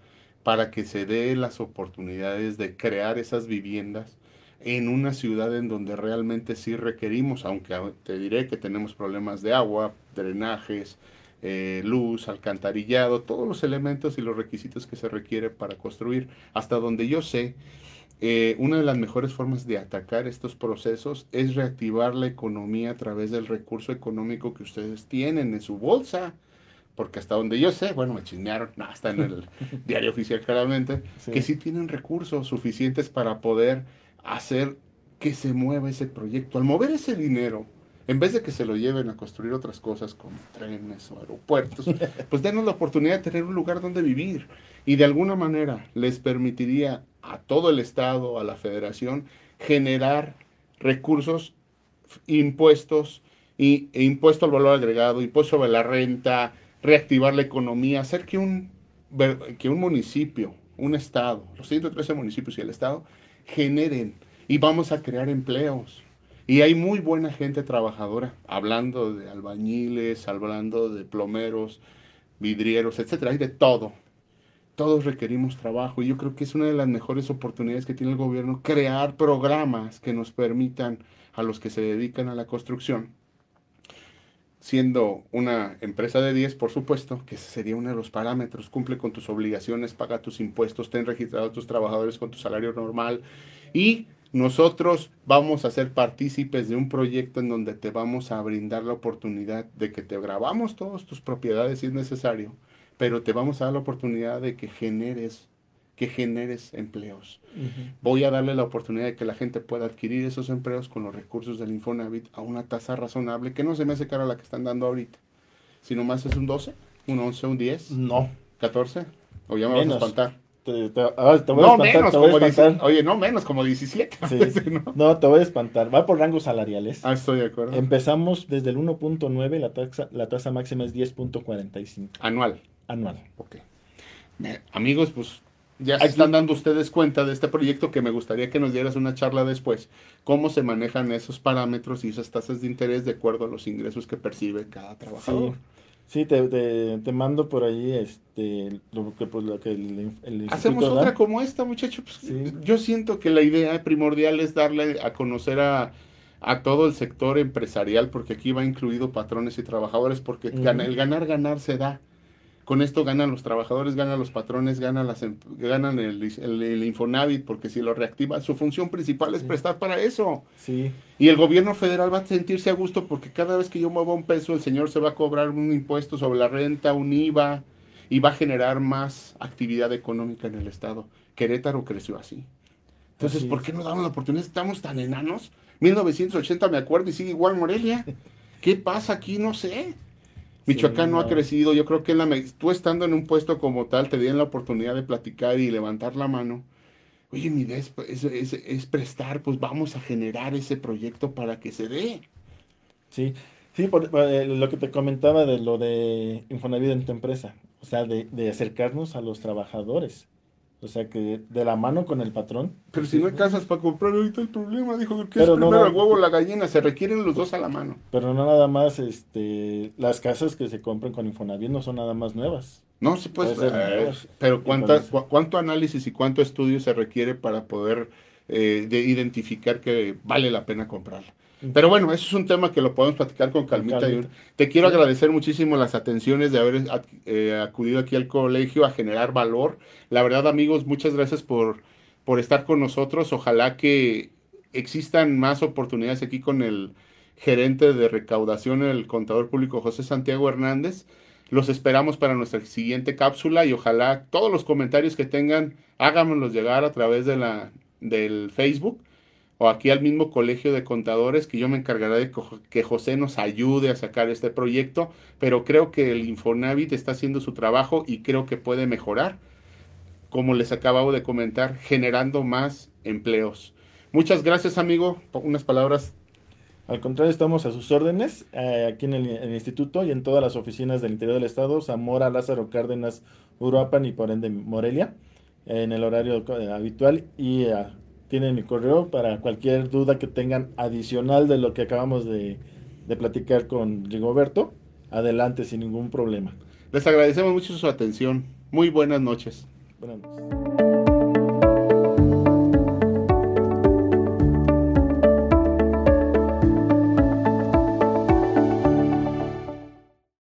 para que se dé las oportunidades de crear esas viviendas en una ciudad en donde realmente sí requerimos, aunque te diré que tenemos problemas de agua, drenajes, eh, luz, alcantarillado, todos los elementos y los requisitos que se requiere para construir. Hasta donde yo sé, eh, una de las mejores formas de atacar estos procesos es reactivar la economía a través del recurso económico que ustedes tienen en su bolsa. Porque hasta donde yo sé, bueno, me chismearon, no, está en el diario oficial claramente, que sí tienen recursos suficientes para poder hacer que se mueva ese proyecto. Al mover ese dinero, en vez de que se lo lleven a construir otras cosas como trenes o aeropuertos, pues denos la oportunidad de tener un lugar donde vivir. Y de alguna manera les permitiría a todo el Estado, a la Federación, generar recursos, impuestos, y, e impuesto al valor agregado, impuesto sobre la renta, reactivar la economía, hacer que un, que un municipio, un Estado, los 113 municipios y el Estado, generen y vamos a crear empleos. Y hay muy buena gente trabajadora, hablando de albañiles, hablando de plomeros, vidrieros, etcétera, hay de todo todos requerimos trabajo y yo creo que es una de las mejores oportunidades que tiene el gobierno crear programas que nos permitan a los que se dedican a la construcción, siendo una empresa de 10, por supuesto, que sería uno de los parámetros, cumple con tus obligaciones, paga tus impuestos, ten registrados tus trabajadores con tu salario normal. Y nosotros vamos a ser partícipes de un proyecto en donde te vamos a brindar la oportunidad de que te grabamos todas tus propiedades si es necesario pero te vamos a dar la oportunidad de que generes que generes empleos. Voy a darle la oportunidad de que la gente pueda adquirir esos empleos con los recursos del Infonavit a una tasa razonable, que no se me hace cara la que están dando ahorita. Si nomás es un 12, un 11, un 10. No. 14. O ya me vas a espantar. Te, no, menos, como Oye, no menos, como 17. ¿no? te voy a espantar. Va por rangos salariales. Ah, estoy de acuerdo. Empezamos desde el 1.9, la tasa, la tasa máxima es 10.45. Anual anual. Ok. amigos, pues ya se están dando ustedes cuenta de este proyecto que me gustaría que nos dieras una charla después. ¿Cómo se manejan esos parámetros y esas tasas de interés de acuerdo a los ingresos que percibe cada trabajador? Sí, te, te, mando por ahí este, lo que, pues, lo que el, el Hacemos otra como esta, muchachos. Pues, yo siento que la idea primordial es darle a conocer a, a todo el sector empresarial, porque aquí va incluido patrones y trabajadores, porque el ganar, ganar se da. Con esto ganan los trabajadores, ganan los patrones, ganan, las, em, ganan el, el, Infonavit, porque si lo reactiva, su función principal es prestar para eso. Sí. Y el gobierno federal va a sentirse a gusto porque cada vez que yo mueva un peso, el señor se va a cobrar un impuesto sobre la renta, un IVA, y va a generar más actividad económica en el Estado. Querétaro creció así. Entonces, ¿por qué no damos la oportunidad? Estamos tan enanos. 1980 me acuerdo y sigue igual Morelia. ¿Qué pasa aquí? No sé. Michoacán no, ha crecido. Yo creo que la, tú estando en un puesto como tal, te dieron la oportunidad de platicar y levantar la mano. Oye, mi idea es, prestar, pues vamos a generar ese proyecto para que se dé. Sí, sí, por, eh, lo que te comentaba de lo de Infonavit en tu empresa, o sea, de, de acercarnos a los trabajadores. O sea que de la mano con el patrón. Pero si no hay casas para comprar ahorita el problema, dijo que es primero el huevo o la gallina, se requieren los dos a la mano. Pero no nada más, este, las casas que se compran con Infonavit no son nada más nuevas. No, sí pues, eh, pero ¿cuántas, cuánto análisis y cuánto estudio se requiere para poder eh, de identificar que vale la pena comprarla. Pero bueno, eso es un tema que lo podemos platicar con calmita. Te quiero agradecer muchísimo las atenciones de haber eh, acudido aquí al colegio a generar valor. La verdad, amigos, muchas gracias por, por estar con nosotros. Ojalá que existan más oportunidades aquí con el gerente de recaudación, el contador público José Santiago Hernández. Los esperamos para nuestra siguiente cápsula y ojalá todos los comentarios que tengan, hágamelos llegar a través de la, del Facebook o aquí al mismo colegio de contadores que yo me encargaré de que José nos ayude a sacar este proyecto, pero creo que el Infonavit está haciendo su trabajo y creo que puede mejorar, como les acabo de comentar, generando más empleos. Muchas gracias, amigo. Unas palabras. Al contrario, estamos a sus órdenes eh, aquí en el, instituto y en todas las oficinas del interior del estado, Zamora, Lázaro Cárdenas, Uruapan y por ende Morelia, en el horario eh, habitual y a eh, tienen mi correo para cualquier duda que tengan adicional de lo que acabamos de, de platicar con Rigoberto. Adelante, sin ningún problema. Les agradecemos mucho su atención. Muy buenas noches. Buenas noches.